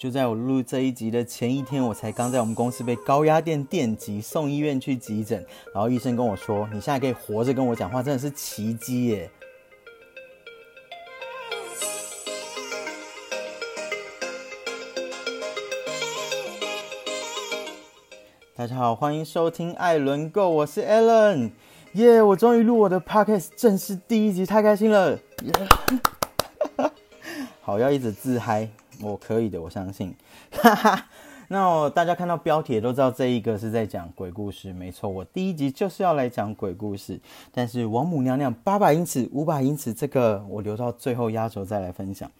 就在我录这一集的前一天，我才刚在我们公司被高压电电击，送医院去急诊。然后医生跟我说：“你现在可以活着跟我讲话，真的是奇迹耶！”大家好，欢迎收听艾伦 Go，我是 Alan，耶！我终于录我的 Podcast 正式第一集，太开心了！好，要一直自嗨。我可以的，我相信。那大家看到标题都知道这一个是在讲鬼故事，没错。我第一集就是要来讲鬼故事，但是王母娘娘八百英尺、五百英尺这个我留到最后压轴再来分享。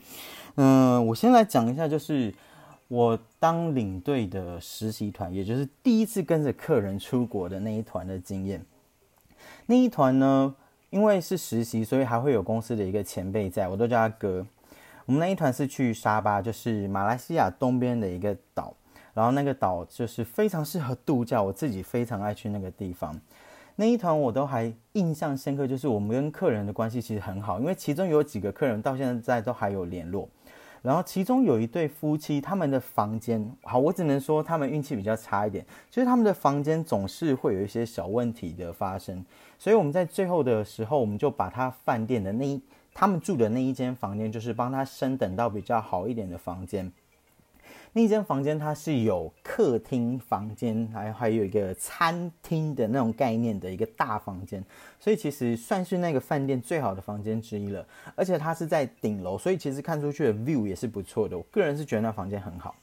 嗯，我先来讲一下，就是我当领队的实习团，也就是第一次跟着客人出国的那一团的经验。那一团呢，因为是实习，所以还会有公司的一个前辈在，我都叫他哥。我们那一团是去沙巴，就是马来西亚东边的一个岛，然后那个岛就是非常适合度假，我自己非常爱去那个地方。那一团我都还印象深刻，就是我们跟客人的关系其实很好，因为其中有几个客人到现在都还有联络。然后其中有一对夫妻，他们的房间，好，我只能说他们运气比较差一点，就是他们的房间总是会有一些小问题的发生，所以我们在最后的时候，我们就把他饭店的那一。他们住的那一间房间，就是帮他升等到比较好一点的房间。那一间房间它是有客厅房间，还还有一个餐厅的那种概念的一个大房间，所以其实算是那个饭店最好的房间之一了。而且它是在顶楼，所以其实看出去的 view 也是不错的。我个人是觉得那房间很好。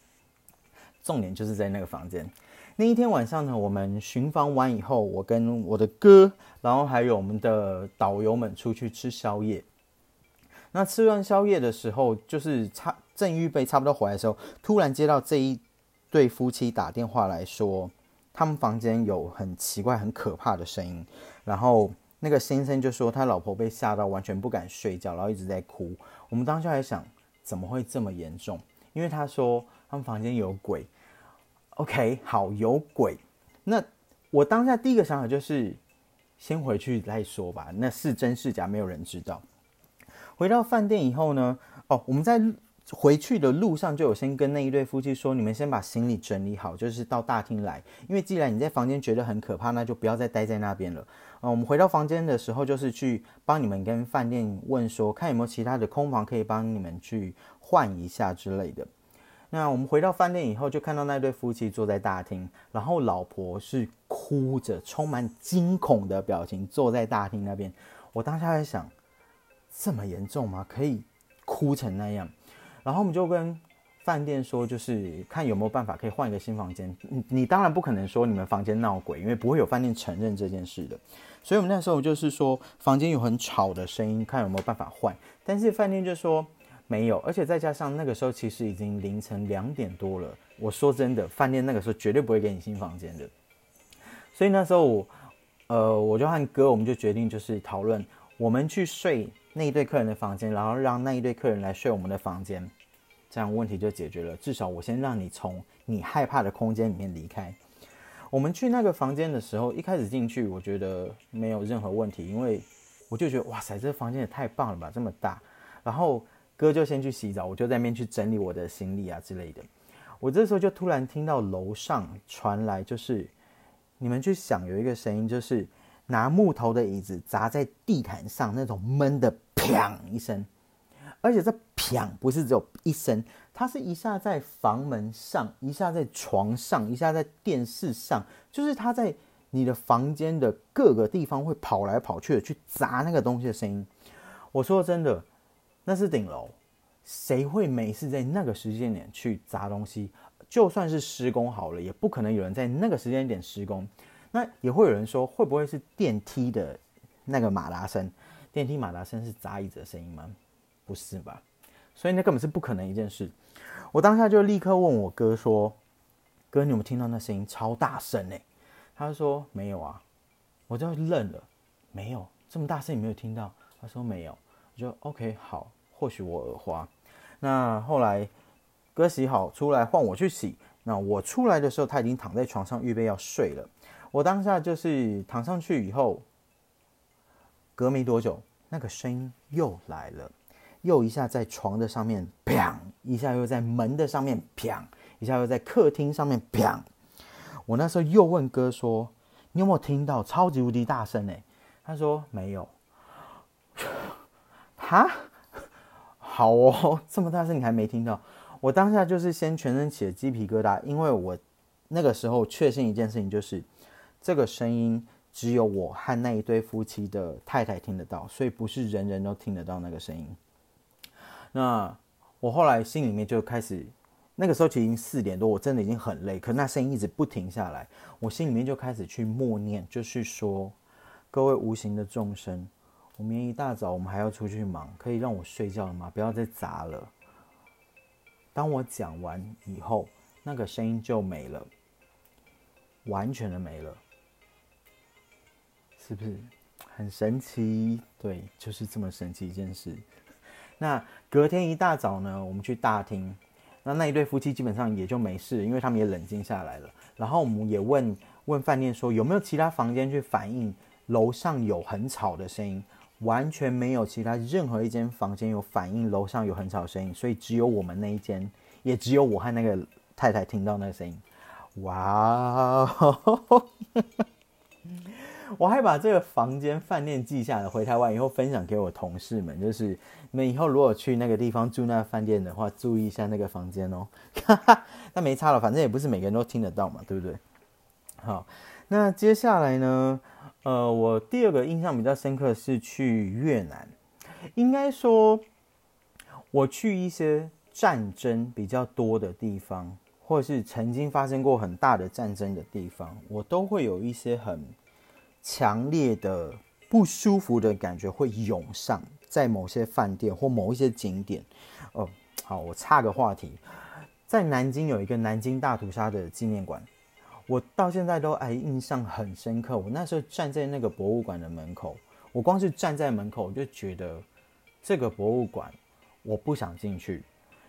重点就是在那个房间。那一天晚上呢，我们巡房完以后，我跟我的哥，然后还有我们的导游们出去吃宵夜。那吃完宵夜的时候，就是差正预备差不多回来的时候，突然接到这一对夫妻打电话来说，他们房间有很奇怪、很可怕的声音。然后那个先生就说他老婆被吓到完全不敢睡觉，然后一直在哭。我们当下还想怎么会这么严重？因为他说他们房间有鬼。OK，好，有鬼。那我当下第一个想法就是先回去再说吧，那是真是假，没有人知道。回到饭店以后呢，哦，我们在回去的路上就有先跟那一对夫妻说，你们先把行李整理好，就是到大厅来，因为既然你在房间觉得很可怕，那就不要再待在那边了。嗯，我们回到房间的时候，就是去帮你们跟饭店问说，看有没有其他的空房可以帮你们去换一下之类的。那我们回到饭店以后，就看到那对夫妻坐在大厅，然后老婆是哭着，充满惊恐的表情坐在大厅那边。我当下在想。这么严重吗？可以哭成那样？然后我们就跟饭店说，就是看有没有办法可以换一个新房间。你你当然不可能说你们房间闹鬼，因为不会有饭店承认这件事的。所以我们那时候就是说房间有很吵的声音，看有没有办法换。但是饭店就说没有，而且再加上那个时候其实已经凌晨两点多了。我说真的，饭店那个时候绝对不会给你新房间的。所以那时候我呃，我就和哥我们就决定就是讨论，我们去睡。那一对客人的房间，然后让那一对客人来睡我们的房间，这样问题就解决了。至少我先让你从你害怕的空间里面离开。我们去那个房间的时候，一开始进去，我觉得没有任何问题，因为我就觉得哇塞，这房间也太棒了吧，这么大。然后哥就先去洗澡，我就在那边去整理我的行李啊之类的。我这时候就突然听到楼上传来，就是你们去想有一个声音，就是拿木头的椅子砸在地毯上那种闷的。砰一声，而且这砰不是只有一声，它是一下在房门上，一下在床上，一下在电视上，就是它在你的房间的各个地方会跑来跑去的去砸那个东西的声音。我说真的，那是顶楼，谁会没事在那个时间点去砸东西？就算是施工好了，也不可能有人在那个时间点施工。那也会有人说，会不会是电梯的那个马达声？电梯马达声是砸椅子的声音吗？不是吧？所以那根本是不可能一件事。我当下就立刻问我哥说：“哥，你有没有听到那声音超大声呢？”他说：“没有啊。”我就愣了，没有这么大声，你没有听到？他说：“没有。”我就 OK，好，或许我耳花。那后来哥洗好出来换我去洗。那我出来的时候，他已经躺在床上预备要睡了。我当下就是躺上去以后。隔没多久，那个声音又来了，又一下在床的上面，砰一下又在门的上面砰，一下又在客厅上面砰。我那时候又问哥说：“你有没有听到超级无敌大声？”哎，他说没有。哈，好哦，这么大声你还没听到？我当下就是先全身起了鸡皮疙瘩，因为我那个时候确信一件事情，就是这个声音只有我和那一对夫妻的太太听得到，所以不是人人都听得到那个声音。那我后来心里面就开始，那个时候其实已经四点多，我真的已经很累，可那声音一直不停下来，我心里面就开始去默念，就是说，各位无形的众生，我明天一大早我们还要出去忙，可以让我睡觉了吗？不要再砸了。当我讲完以后，那个声音就没了，完全的没了，是不是很神奇？对，就是这么神奇一件事。那隔天一大早呢，我们去大厅，那那一对夫妻基本上也就没事，因为他们也冷静下来了。然后我们也问问饭店说有没有其他房间去反映楼上有很吵的声音。完全没有其他任何一间房间有反映，楼上有很吵的声音，所以只有我们那一间，也只有我和那个太太听到那个声音。哇！我还把这个房间饭店记下来，回台湾以后分享给我同事们，就是你们以后如果去那个地方住那饭店的话，注意一下那个房间哦。那没差了，反正也不是每个人都听得到嘛，对不对？好，那接下来呢？呃，我第二个印象比较深刻是去越南，应该说，我去一些战争比较多的地方，或是曾经发生过很大的战争的地方，我都会有一些很强烈的不舒服的感觉会涌上，在某些饭店或某一些景点。哦，好，我岔个话题，在南京有一个南京大屠杀的纪念馆。我到现在都哎印象很深刻。我那时候站在那个博物馆的门口，我光是站在门口，我就觉得这个博物馆我不想进去。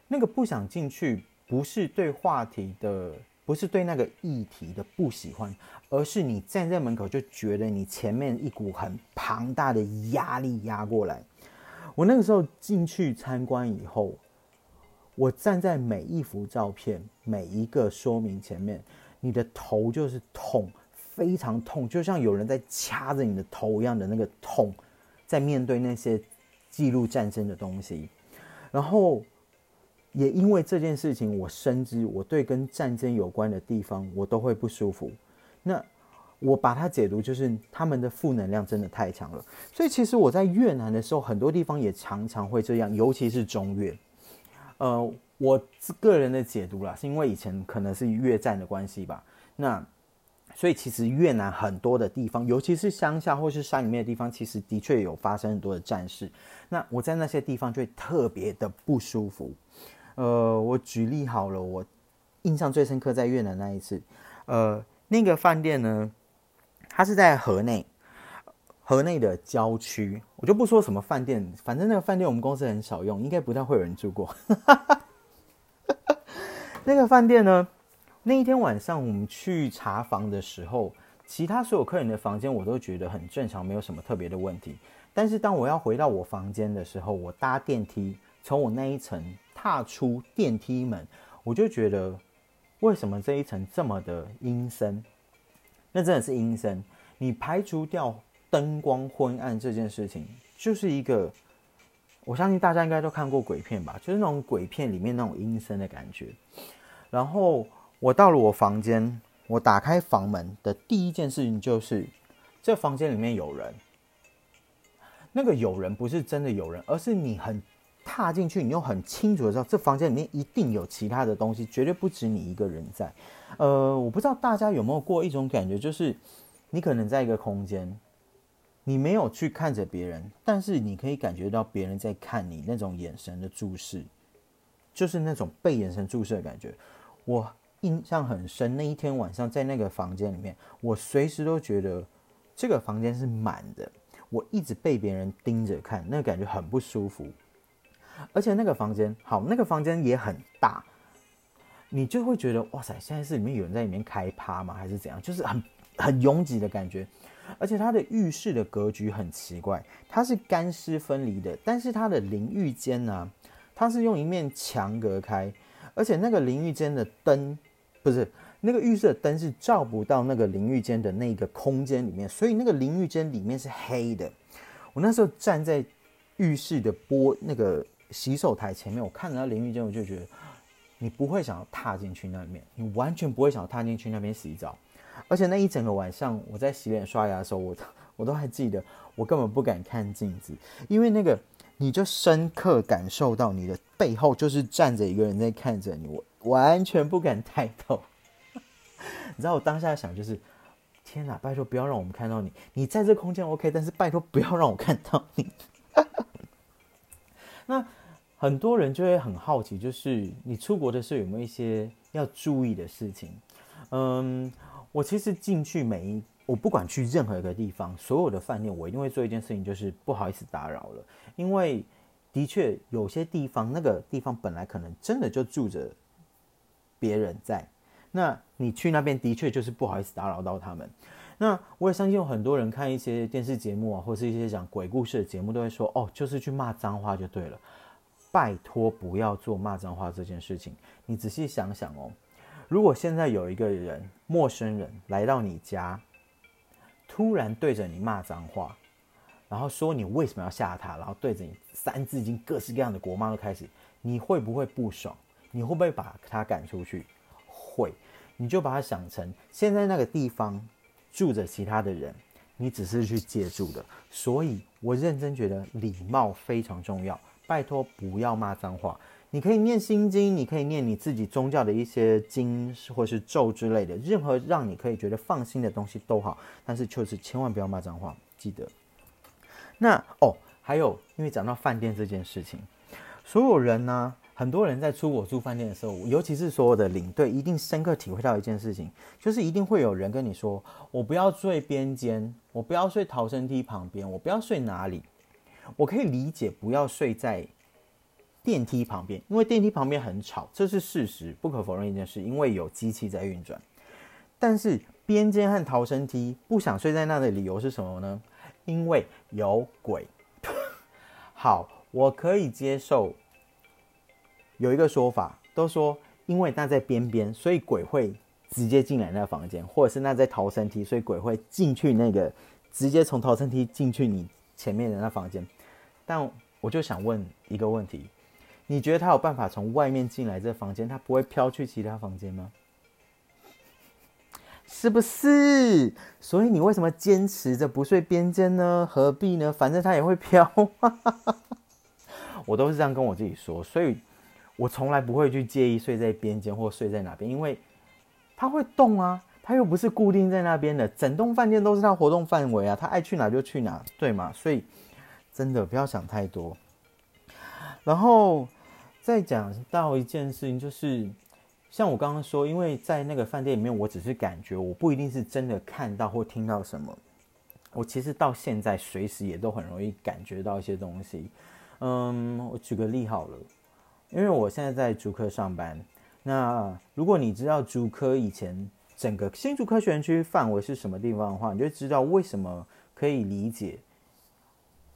那个不想进去，不是对话题的，不是对那个议题的不喜欢，而是你站在门口就觉得你前面一股很庞大的压力压过来。我那个时候进去参观以后，我站在每一幅照片、每一个说明前面。你的头就是痛，非常痛，就像有人在掐着你的头一样的那个痛，在面对那些记录战争的东西，然后也因为这件事情，我深知我对跟战争有关的地方，我都会不舒服。那我把它解读就是他们的负能量真的太强了。所以其实我在越南的时候，很多地方也常常会这样，尤其是中越，呃。我个人的解读啦，是因为以前可能是越战的关系吧。那所以其实越南很多的地方，尤其是乡下或是山里面的地方，其实的确有发生很多的战事。那我在那些地方就会特别的不舒服。呃，我举例好了，我印象最深刻在越南那一次。呃，那个饭店呢，它是在河内，河内的郊区。我就不说什么饭店，反正那个饭店我们公司很少用，应该不太会有人住过。那个饭店呢？那一天晚上我们去查房的时候，其他所有客人的房间我都觉得很正常，没有什么特别的问题。但是当我要回到我房间的时候，我搭电梯从我那一层踏出电梯门，我就觉得为什么这一层这么的阴森？那真的是阴森。你排除掉灯光昏暗这件事情，就是一个。我相信大家应该都看过鬼片吧，就是那种鬼片里面那种阴森的感觉。然后我到了我房间，我打开房门的第一件事情就是，这房间里面有人。那个有人不是真的有人，而是你很踏进去，你又很清楚的知道，这房间里面一定有其他的东西，绝对不止你一个人在。呃，我不知道大家有没有过一种感觉，就是你可能在一个空间。你没有去看着别人，但是你可以感觉到别人在看你那种眼神的注视，就是那种被眼神注视的感觉。我印象很深，那一天晚上在那个房间里面，我随时都觉得这个房间是满的，我一直被别人盯着看，那个感觉很不舒服。而且那个房间好，那个房间也很大，你就会觉得哇塞，现在是里面有人在里面开趴吗？还是怎样？就是很很拥挤的感觉。而且它的浴室的格局很奇怪，它是干湿分离的，但是它的淋浴间呢，它是用一面墙隔开，而且那个淋浴间的灯不是那个浴室的灯是照不到那个淋浴间的那个空间里面，所以那个淋浴间里面是黑的。我那时候站在浴室的玻那个洗手台前面，我看着那淋浴间，我就觉得你不会想要踏进去那面，你完全不会想要踏进去那边洗澡。而且那一整个晚上，我在洗脸刷牙的时候，我 我都还记得，我根本不敢看镜子，因为那个你就深刻感受到你的背后就是站着一个人在看着你，我完全不敢抬头。你知道我当下想就是，天哪，拜托不要让我们看到你，你在这空间 OK，但是拜托不要让我看到你。那很多人就会很好奇，就是你出国的时候有没有一些要注意的事情？嗯。我其实进去每一，我不管去任何一个地方，所有的饭店，我一定会做一件事情，就是不好意思打扰了。因为的确有些地方，那个地方本来可能真的就住着别人在，那你去那边的确就是不好意思打扰到他们。那我也相信有很多人看一些电视节目啊，或是一些讲鬼故事的节目，都会说哦，就是去骂脏话就对了。拜托不要做骂脏话这件事情。你仔细想想哦。如果现在有一个人，陌生人来到你家，突然对着你骂脏话，然后说你为什么要吓他，然后对着你三字经各式各样的国骂都开始，你会不会不爽？你会不会把他赶出去？会，你就把他想成现在那个地方住着其他的人，你只是去借住的。所以我认真觉得礼貌非常重要，拜托不要骂脏话。你可以念心经，你可以念你自己宗教的一些经或是咒之类的，任何让你可以觉得放心的东西都好。但是就是千万不要骂脏话，记得。那哦，还有，因为讲到饭店这件事情，所有人呢，很多人在出国住饭店的时候，尤其是所有的领队，一定深刻体会到一件事情，就是一定会有人跟你说：“我不要睡边间，我不要睡逃生梯旁边，我不要睡哪里。”我可以理解，不要睡在。电梯旁边，因为电梯旁边很吵，这是事实，不可否认一件事，因为有机器在运转。但是边间和逃生梯不想睡在那的理由是什么呢？因为有鬼。好，我可以接受。有一个说法，都说因为那在边边，所以鬼会直接进来那房间，或者是那在逃生梯，所以鬼会进去那个直接从逃生梯进去你前面的那房间。但我就想问一个问题。你觉得他有办法从外面进来这房间，他不会飘去其他房间吗？是不是？所以你为什么坚持着不睡边间呢？何必呢？反正他也会飘。我都是这样跟我自己说，所以我从来不会去介意睡在边间或睡在哪边，因为他会动啊，他又不是固定在那边的，整栋饭店都是他活动范围啊，他爱去哪就去哪，对吗？所以真的不要想太多，然后。再讲到一件事情，就是像我刚刚说，因为在那个饭店里面，我只是感觉，我不一定是真的看到或听到什么。我其实到现在随时也都很容易感觉到一些东西。嗯，我举个例好了，因为我现在在竹科上班。那如果你知道竹科以前整个新竹科学园区范围是什么地方的话，你就知道为什么可以理解。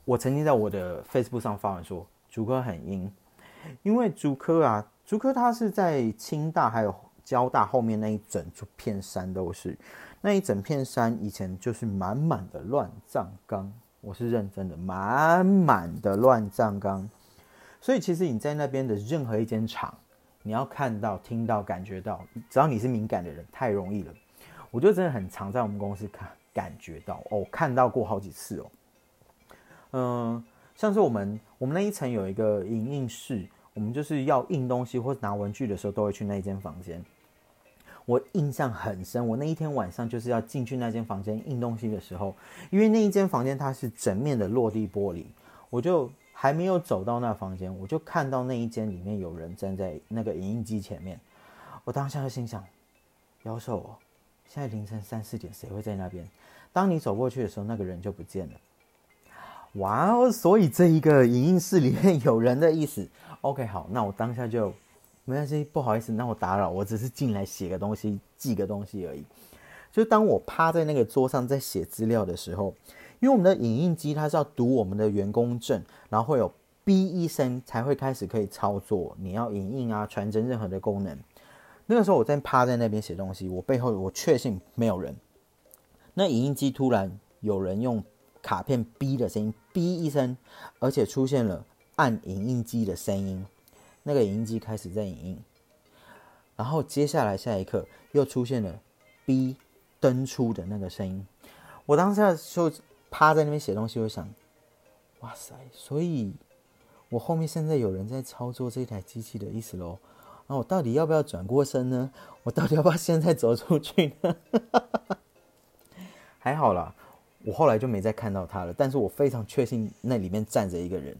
我曾经在我的 Facebook 上发文说，竹科很阴。因为竹科啊，竹科它是在清大还有交大后面那一整片山都是，那一整片山以前就是满满的乱葬岗，我是认真的，满满的乱葬岗。所以其实你在那边的任何一间厂，你要看到、听到、感觉到，只要你是敏感的人，太容易了。我就真的很常在我们公司看感觉到哦，看到过好几次哦，嗯。像是我们我们那一层有一个影印室，我们就是要印东西或拿文具的时候，都会去那一间房间。我印象很深，我那一天晚上就是要进去那间房间印东西的时候，因为那一间房间它是整面的落地玻璃，我就还没有走到那房间，我就看到那一间里面有人站在那个影印机前面。我当下就心想：妖兽哦，现在凌晨三四点，谁会在那边？当你走过去的时候，那个人就不见了。哇哦！所以这一个影音室里面有人的意思。OK，好，那我当下就没关系，不好意思，那我打扰，我只是进来写个东西，记个东西而已。就当我趴在那个桌上在写资料的时候，因为我们的影印机它是要读我们的员工证，然后会有哔一声才会开始可以操作，你要影印啊、传真任何的功能。那个时候我在趴在那边写东西，我背后我确信没有人。那影印机突然有人用卡片哔的声音，哔一声，而且出现了按影印机的声音，那个影印机开始在影印。然后接下来下一刻又出现了哔登出的那个声音。我当时就趴在那边写东西，我想，哇塞，所以我后面现在有人在操作这台机器的意思喽。那我到底要不要转过身呢？我到底要不要现在走出去呢？还好啦，我后来就没再看到他了。但是我非常确信那里面站着一个人。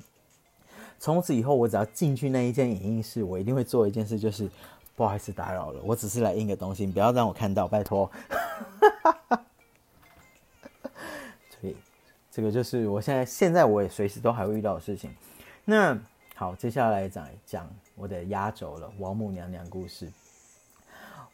从此以后，我只要进去那一间影印室，我一定会做一件事，就是不好意思打扰了，我只是来印个东西，不要让我看到，拜托。这个就是我现在现在我也随时都还会遇到的事情。那好，接下来讲讲我的压轴了，王母娘娘故事。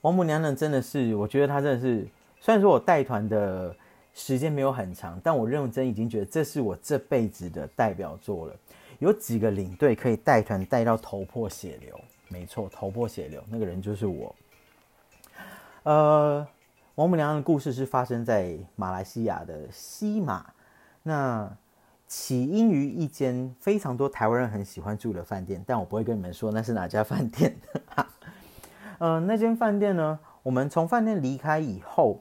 王母娘娘真的是，我觉得她真的是，虽然说我带团的时间没有很长，但我认真已经觉得这是我这辈子的代表作了。有几个领队可以带团带到头破血流？没错，头破血流，那个人就是我。呃，王母娘娘的故事是发生在马来西亚的西马，那。起因于一间非常多台湾人很喜欢住的饭店，但我不会跟你们说那是哪家饭店。呃，那间饭店呢，我们从饭店离开以后，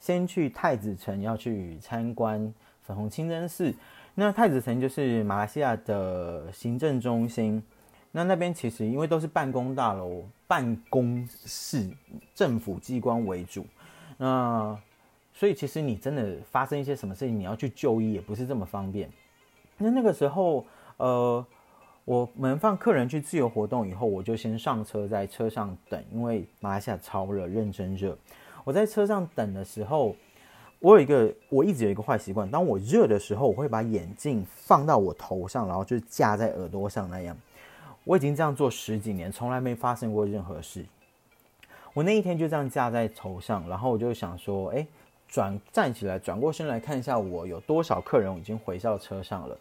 先去太子城要去参观粉红清真寺。那太子城就是马来西亚的行政中心。那那边其实因为都是办公大楼、办公室、政府机关为主，那所以其实你真的发生一些什么事情，你要去就医也不是这么方便。那那个时候，呃，我们放客人去自由活动以后，我就先上车，在车上等，因为马来西亚超热，认真热。我在车上等的时候，我有一个，我一直有一个坏习惯，当我热的时候，我会把眼镜放到我头上，然后就架在耳朵上那样。我已经这样做十几年，从来没发生过任何事。我那一天就这样架在头上，然后我就想说，哎，转站起来，转过身来看一下，我有多少客人已经回到车上了。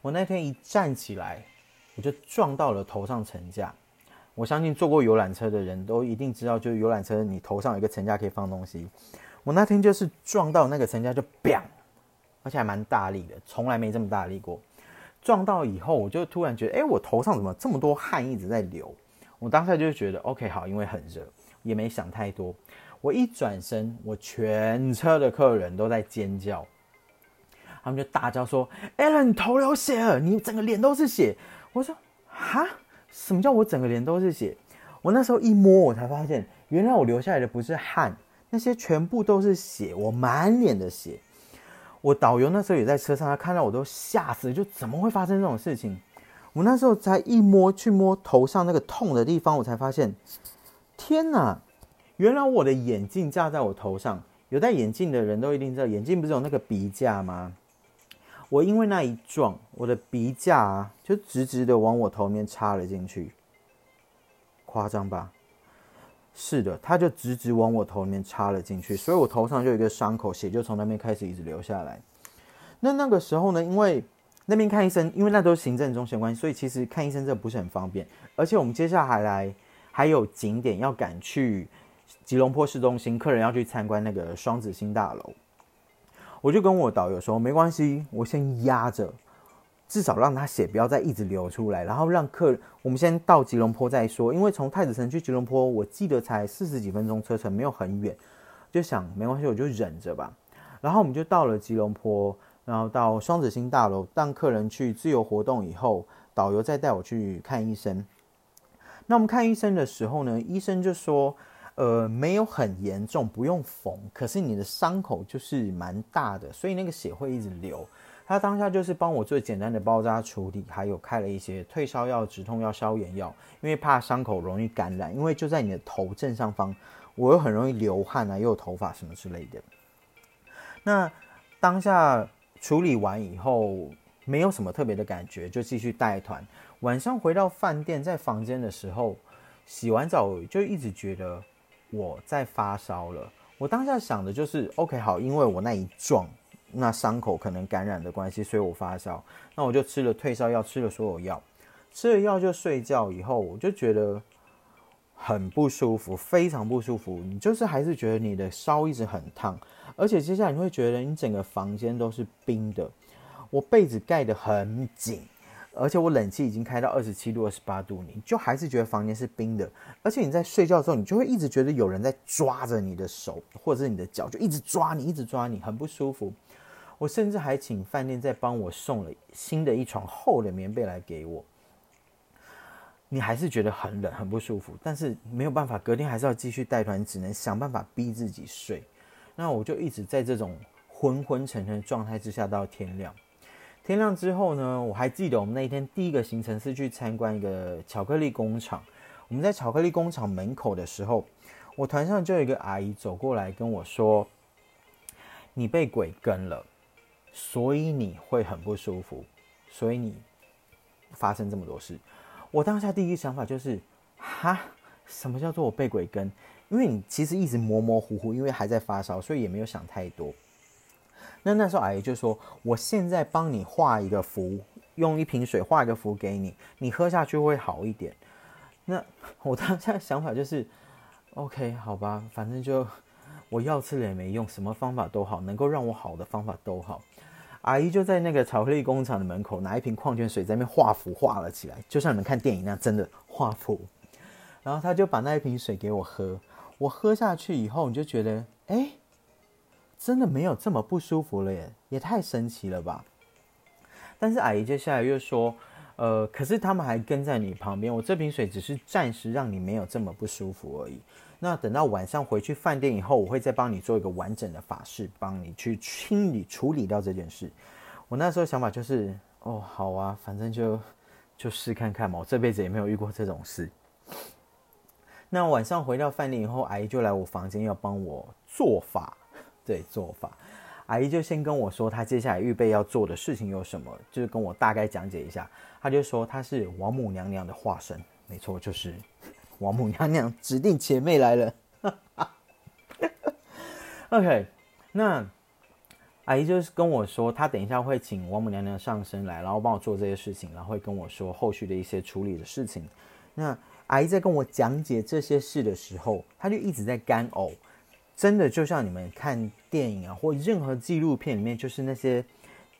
我那天一站起来，我就撞到了头上层架。我相信坐过游览车的人都一定知道，就是游览车你头上有一个层架可以放东西。我那天就是撞到那个层架就 “bang”，而且还蛮大力的，从来没这么大力过。撞到以后，我就突然觉得，哎，我头上怎么这么多汗一直在流？我当下就觉得，OK，好，因为很热，也没想太多。我一转身，我全车的客人都在尖叫。他们就大叫说：“Allen，你头流血了，你整个脸都是血。”我说：“哈，什么叫我整个脸都是血？”我那时候一摸，我才发现，原来我流下来的不是汗，那些全部都是血，我满脸的血。我导游那时候也在车上，他看到我都吓死，就怎么会发生这种事情？我那时候才一摸，去摸头上那个痛的地方，我才发现，天哪！原来我的眼镜架在我头上，有戴眼镜的人都一定知道，眼镜不是有那个鼻架吗？我因为那一撞，我的鼻架啊，就直直的往我头面插了进去，夸张吧？是的，它就直直往我头里面插了进去，所以我头上就有一个伤口，血就从那边开始一直流下来。那那个时候呢，因为那边看医生，因为那都是行政中心关系，所以其实看医生这不是很方便。而且我们接下来还有景点要赶去吉隆坡市中心，客人要去参观那个双子星大楼。我就跟我导游说，没关系，我先压着，至少让他血不要再一直流出来，然后让客人我们先到吉隆坡再说。因为从太子城去吉隆坡，我记得才四十几分钟车程，没有很远，就想没关系，我就忍着吧。然后我们就到了吉隆坡，然后到双子星大楼，让客人去自由活动以后，导游再带我去看医生。那我们看医生的时候呢，医生就说。呃，没有很严重，不用缝，可是你的伤口就是蛮大的，所以那个血会一直流。他当下就是帮我做简单的包扎处理，还有开了一些退烧药、止痛药、消炎药，因为怕伤口容易感染，因为就在你的头正上方，我又很容易流汗啊，又有头发什么之类的。那当下处理完以后，没有什么特别的感觉，就继续带团。晚上回到饭店，在房间的时候，洗完澡就一直觉得。我在发烧了，我当下想的就是，OK，好，因为我那一撞，那伤口可能感染的关系，所以我发烧。那我就吃了退烧药，吃了所有药，吃了药就睡觉。以后我就觉得很不舒服，非常不舒服。你就是还是觉得你的烧一直很烫，而且接下来你会觉得你整个房间都是冰的。我被子盖得很紧，而且我冷气已经开到二十七度、二十八度，你就还是觉得房间是冰的。而且你在睡觉的时候，你就会一直觉得有人在抓着你的手或者是你的脚，就一直抓你，一直抓你，很不舒服。我甚至还请饭店再帮我送了新的一床厚的棉被来给我。你还是觉得很冷、很不舒服，但是没有办法，隔天还是要继续带团，只能想办法逼自己睡。那我就一直在这种昏昏沉沉的状态之下到天亮。天亮之后呢，我还记得我们那一天第一个行程是去参观一个巧克力工厂。我们在巧克力工厂门口的时候，我团上就有一个阿姨走过来跟我说：“你被鬼跟了。”所以你会很不舒服，所以你发生这么多事。我当下第一个想法就是，哈，什么叫做我被鬼跟？因为你其实一直模模糊糊，因为还在发烧，所以也没有想太多。那那时候阿姨就说：“我现在帮你画一个符，用一瓶水画一个符给你，你喝下去会好一点。”那我当下想法就是，OK，好吧，反正就我药吃了也没用，什么方法都好，能够让我好的方法都好。阿姨就在那个巧克力工厂的门口拿一瓶矿泉水在那边画符画了起来，就像你们看电影那样，真的画符。然后他就把那一瓶水给我喝，我喝下去以后，你就觉得，哎，真的没有这么不舒服了耶，也太神奇了吧。但是阿姨接下来又说，呃，可是他们还跟在你旁边，我这瓶水只是暂时让你没有这么不舒服而已。那等到晚上回去饭店以后，我会再帮你做一个完整的法事，帮你去清理处理掉这件事。我那时候想法就是，哦，好啊，反正就就试看看嘛，我这辈子也没有遇过这种事。那晚上回到饭店以后，阿姨就来我房间要帮我做法，对，做法。阿姨就先跟我说，她接下来预备要做的事情有什么，就是跟我大概讲解一下。她就说她是王母娘娘的化身，没错，就是。王母娘娘指定姐妹来了。OK，那阿姨就是跟我说，她等一下会请王母娘娘上身来，然后帮我做这些事情，然后会跟我说后续的一些处理的事情。那阿姨在跟我讲解这些事的时候，她就一直在干呕，真的就像你们看电影啊，或任何纪录片里面，就是那些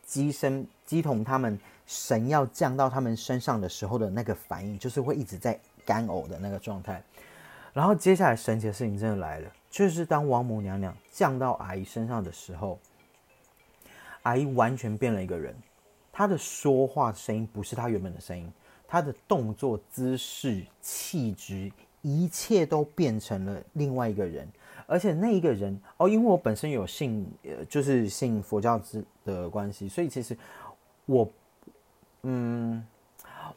鸡生鸡童他们神要降到他们身上的时候的那个反应，就是会一直在。干呕的那个状态，然后接下来神奇的事情真的来了，就是当王母娘娘降到阿姨身上的时候，阿姨完全变了一个人，她的说话声音不是她原本的声音，她的动作、姿势、气质，一切都变成了另外一个人，而且那一个人哦，因为我本身有信，呃，就是信佛教之的关系，所以其实我，嗯。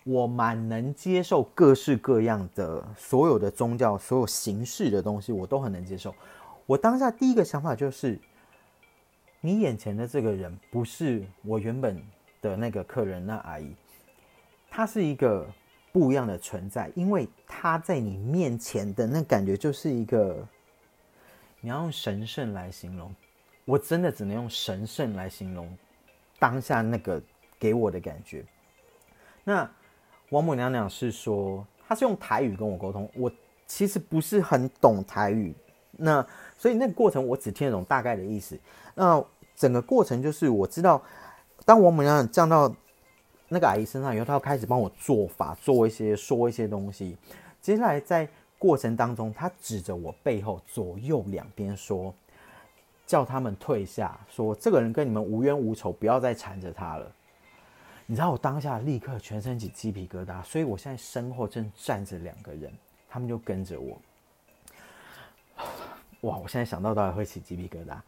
我蛮能接受各式各样的所有的宗教、所有形式的东西，我都很能接受。我当下第一个想法就是，你眼前的这个人不是我原本的那个客人那阿姨，她是一个不一样的存在，因为他在你面前的那感觉就是一个，你要用神圣来形容，我真的只能用神圣来形容当下那个给我的感觉。那。王母娘娘是说，她是用台语跟我沟通，我其实不是很懂台语，那所以那个过程我只听得懂大概的意思。那整个过程就是我知道，当王母娘娘降到那个阿姨身上以后，她要开始帮我做法，做一些说一些东西。接下来在过程当中，他指着我背后左右两边说，叫他们退下，说这个人跟你们无冤无仇，不要再缠着他了。你知道我当下立刻全身起鸡皮疙瘩，所以我现在身后正站着两个人，他们就跟着我。哇！我现在想到都还会起鸡皮疙瘩。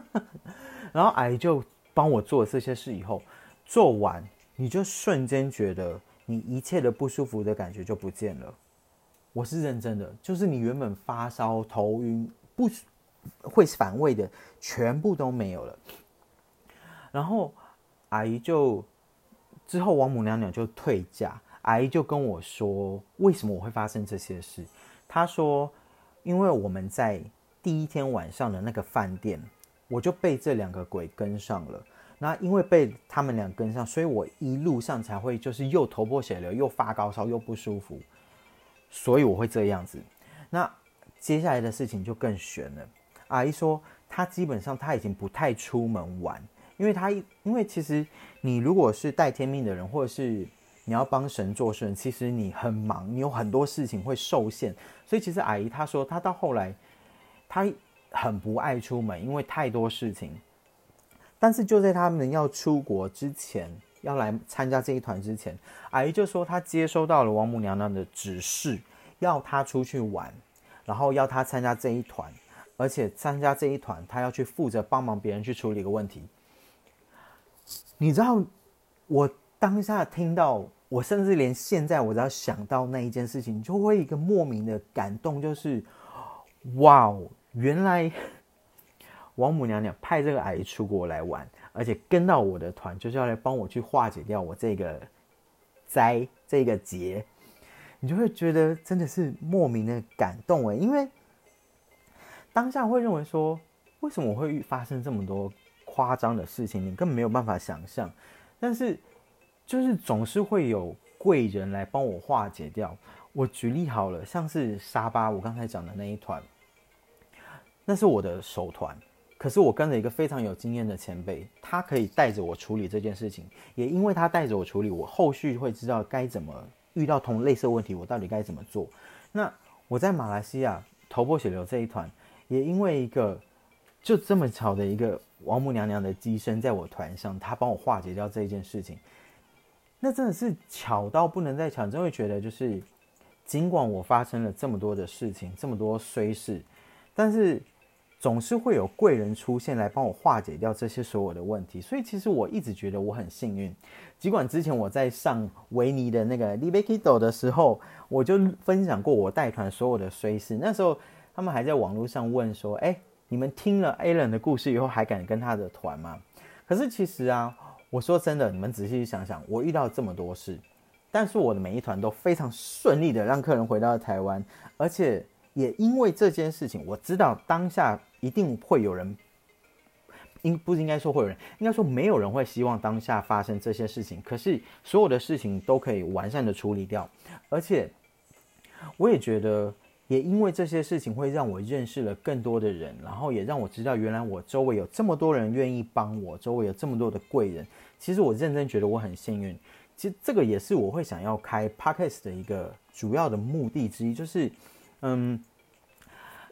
然后阿姨就帮我做这些事以后，做完你就瞬间觉得你一切的不舒服的感觉就不见了。我是认真的，就是你原本发烧、头晕、不会反胃的，全部都没有了。然后阿姨就。之后，王母娘娘就退嫁，阿姨就跟我说：“为什么我会发生这些事？”她说：“因为我们在第一天晚上的那个饭店我就被这两个鬼跟上了。那因为被他们俩跟上，所以我一路上才会就是又头破血流，又发高烧，又不舒服，所以我会这样子。那接下来的事情就更悬了。阿姨说，她基本上她已经不太出门玩，因为她因为其实你如果是带天命的人，或者是你要帮神做事，其实你很忙，你有很多事情会受限，所以其实阿姨她说，她到后来她很不爱出门，因为太多事情。但是就在他们要出国之前，要来参加这一团之前，阿姨就说她接收到了王母娘娘的指示，要她出去玩，然后要她参加这一团，而且参加这一团，她要去负责帮忙别人去处理一个问题。你知道，我当下听到。我甚至连现在，我只要想到那一件事情，就会一个莫名的感动，就是哇哦，原来 王母娘娘派这个阿姨出国来玩，而且跟到我的团，就是要来帮我去化解掉我这个灾这个劫，你就会觉得真的是莫名的感动哎，因为当下会认为说，为什么会发生这么多夸张的事情，你根本没有办法想象，但是。就是总是会有贵人来帮我化解掉。我举例好了，像是沙巴，我刚才讲的那一团，那是我的首团。可是我跟着一个非常有经验的前辈，他可以带着我处理这件事情。也因为他带着我处理，我后续会知道该怎么遇到同类似问题，我到底该怎么做。那我在马来西亚头破血流这一团，也因为一个就这么巧的一个王母娘娘的机身在我团上，他帮我化解掉这一件事情。那真的是巧到不能再巧，真会觉得就是，尽管我发生了这么多的事情，这么多衰事，但是总是会有贵人出现来帮我化解掉这些所有的问题。所以其实我一直觉得我很幸运。尽管之前我在上维尼的那个 Libekido 的时候，我就分享过我带团所有的衰事。那时候他们还在网络上问说：“哎，你们听了 Alan 的故事以后，还敢跟他的团吗？”可是其实啊。我说真的，你们仔细想想，我遇到这么多事，但是我的每一团都非常顺利的让客人回到台湾，而且也因为这件事情，我知道当下一定会有人，应不应该说会有人，应该说没有人会希望当下发生这些事情，可是所有的事情都可以完善的处理掉，而且我也觉得。也因为这些事情，会让我认识了更多的人，然后也让我知道，原来我周围有这么多人愿意帮我，周围有这么多的贵人。其实我认真觉得我很幸运。其实这个也是我会想要开 podcast 的一个主要的目的之一，就是，嗯，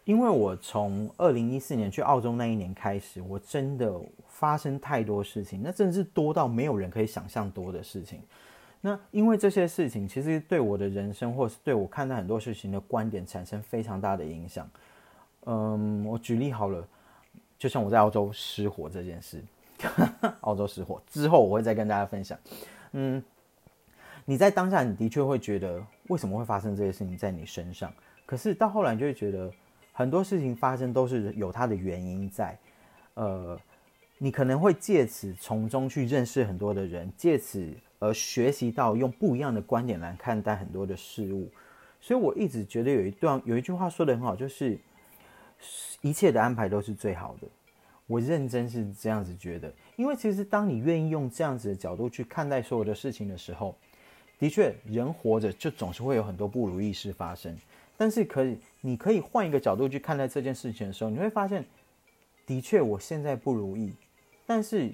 因为我从二零一四年去澳洲那一年开始，我真的发生太多事情，那真的是多到没有人可以想象多的事情。那因为这些事情，其实对我的人生，或是对我看待很多事情的观点，产生非常大的影响。嗯，我举例好了，就像我在澳洲失火这件事，澳洲失火之后，我会再跟大家分享。嗯，你在当下，你的确会觉得为什么会发生这些事情在你身上？可是到后来，你就会觉得很多事情发生都是有它的原因在。呃，你可能会借此从中去认识很多的人，借此。而学习到用不一样的观点来看待很多的事物，所以我一直觉得有一段有一句话说的很好，就是一切的安排都是最好的。我认真是这样子觉得，因为其实当你愿意用这样子的角度去看待所有的事情的时候，的确人活着就总是会有很多不如意事发生。但是可以，你可以换一个角度去看待这件事情的时候，你会发现，的确我现在不如意，但是。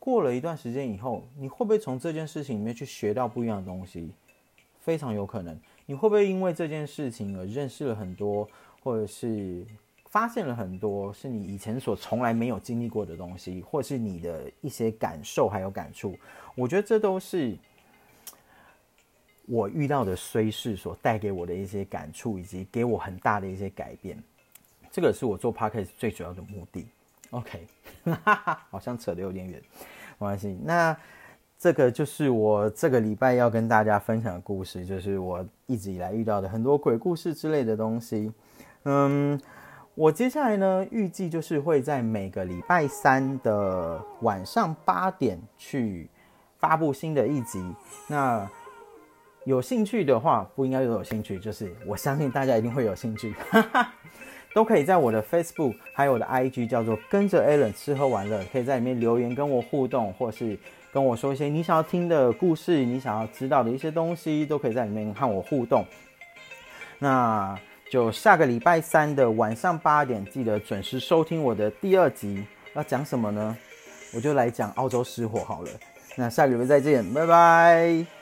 过了一段时间以后，你会不会从这件事情里面去学到不一样的东西？非常有可能。你会不会因为这件事情而认识了很多，或者是发现了很多是你以前所从来没有经历过的东西，或是你的一些感受还有感触？我觉得这都是我遇到的衰事所带给我的一些感触，以及给我很大的一些改变。这个是我做 podcast 最主要的目的。OK，好像扯得有点远，没关系。那这个就是我这个礼拜要跟大家分享的故事，就是我一直以来遇到的很多鬼故事之类的东西。嗯，我接下来呢，预计就是会在每个礼拜三的晚上八点去发布新的一集。那有兴趣的话，不应该有有兴趣，就是我相信大家一定会有兴趣。都可以在我的 Facebook 还有我的 IG 叫做跟着 Alan 吃喝玩乐，可以在里面留言跟我互动，或是跟我说一些你想要听的故事，你想要知道的一些东西，都可以在里面和我互动。那就下个礼拜三的晚上八点，记得准时收听我的第二集。要讲什么呢？我就来讲澳洲失火好了。那下个礼拜再见，拜拜。